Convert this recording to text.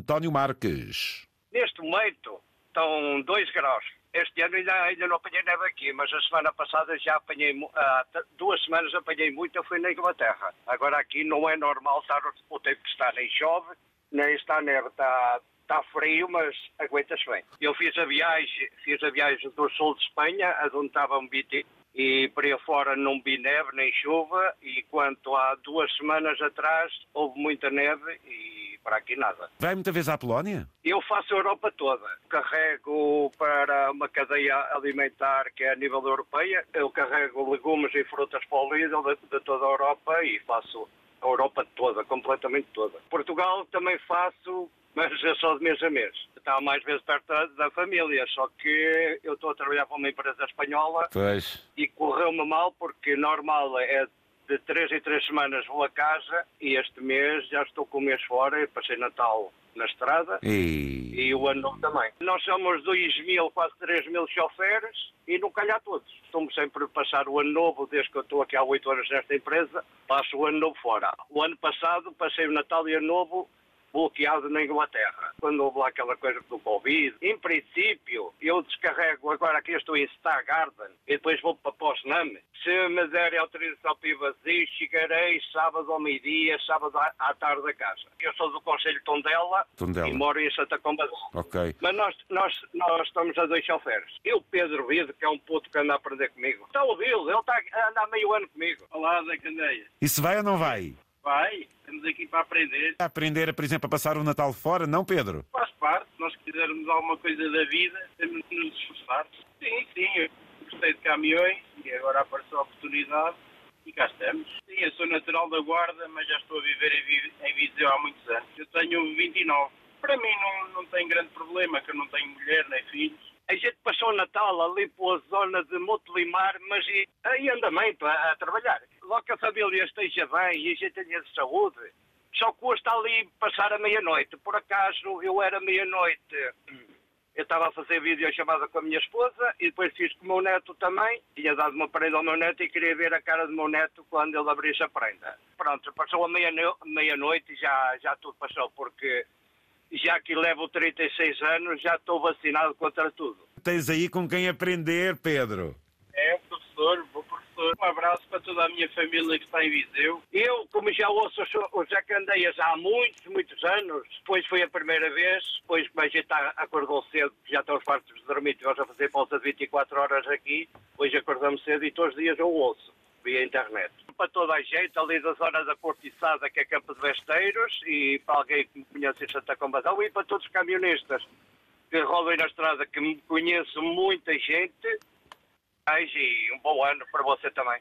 António Marques. Neste momento estão 2 graus. Este ano ainda, ainda não apanhei neve aqui, mas a semana passada já apanhei, há duas semanas apanhei muito, eu fui na Inglaterra. Agora aqui não é normal estar o tempo que está, nem chove, nem está neve, está, está frio, mas aguenta-se bem. Eu fiz a viagem, fiz a viagem do sul de Espanha, onde estava um BT, e por aí fora não vi neve nem chuva, e quanto há duas semanas atrás houve muita neve e para aqui nada. Vai muita vez à Polónia? Eu faço a Europa toda. Carrego para uma cadeia alimentar que é a nível europeia, eu carrego legumes e frutas para o Lidl de, de toda a Europa e faço a Europa toda, completamente toda. Portugal também faço mas é só de mês a mês. Está mais vezes perto da, da, família, só que eu estou a trabalhar para uma empresa espanhola pois. e correu-me mal porque normal é de três em três semanas vou a casa e este mês já estou com o mês fora, passei Natal na estrada e, e o ano novo também. Nós somos 2 mil, quase 3 mil choferes e não calhar todos. Estou-me sempre a passar o ano novo, desde que eu estou aqui há 8 anos nesta empresa, passo o ano novo fora. O ano passado passei o Natal e o ano novo bloqueado na Inglaterra, quando houve lá aquela coisa do Covid. Em princípio, eu descarrego agora aqui estou em Star Garden e depois vou para Posnam. Se me derem autorização para ir vazio, chegarei sábado ao meio-dia, sábado à tarde da casa. Eu sou do Conselho Tondela, Tondela. e moro em Santa Combadão. Ok. Mas nós, nós, nós estamos a dois choferes. Eu, Pedro Vido, que é um puto que anda a aprender comigo. Está a ouvi-lo, ele está a andar meio ano comigo. Olá, Zé Candeia. E se vai ou não vai? Vai, estamos aqui para aprender. A aprender, por exemplo, a passar o Natal fora, não, Pedro? Faz parte, se nós quisermos alguma coisa da vida, temos de nos esforçar. Sim, sim, eu gostei de caminhões e agora apareceu a oportunidade e cá estamos. Sim, eu sou natural da Guarda, mas já estou a viver em Viseu há muitos anos. Eu tenho 29. Para mim não, não tem grande problema, que eu não tenho mulher nem filhos. A gente passou o Natal ali pela zona de Montelimar, mas aí anda bem para a trabalhar. Logo que a família esteja bem e a gente tenha de saúde, só custa ali passar a meia-noite. Por acaso, eu era meia-noite, eu estava a fazer videochamada com a minha esposa e depois fiz com o meu neto também. Tinha dado uma prenda ao meu neto e queria ver a cara do meu neto quando ele abrisse a prenda. Pronto, passou a meia-noite e já, já tudo passou, porque já que levo 36 anos, já estou vacinado contra tudo. Tens aí com quem aprender, Pedro. É, professor, Um abraço para toda a minha família que está em Viseu. Eu, como já ouço os Jacandeias há muitos, muitos anos, depois foi a primeira vez, depois como a gente acordou cedo, já estão os quartos de dormir, tivemos a fazer pausa de 24 horas aqui, hoje acordamos cedo e todos os dias eu ouço via internet. Para toda a gente, ali da zona da Cortiçada, que é Campo de Besteiros, e para alguém que me conhece em Santa Combadão, e para todos os camionistas que rodam na estrada, que me conheço muita gente, e um bom ano para você também.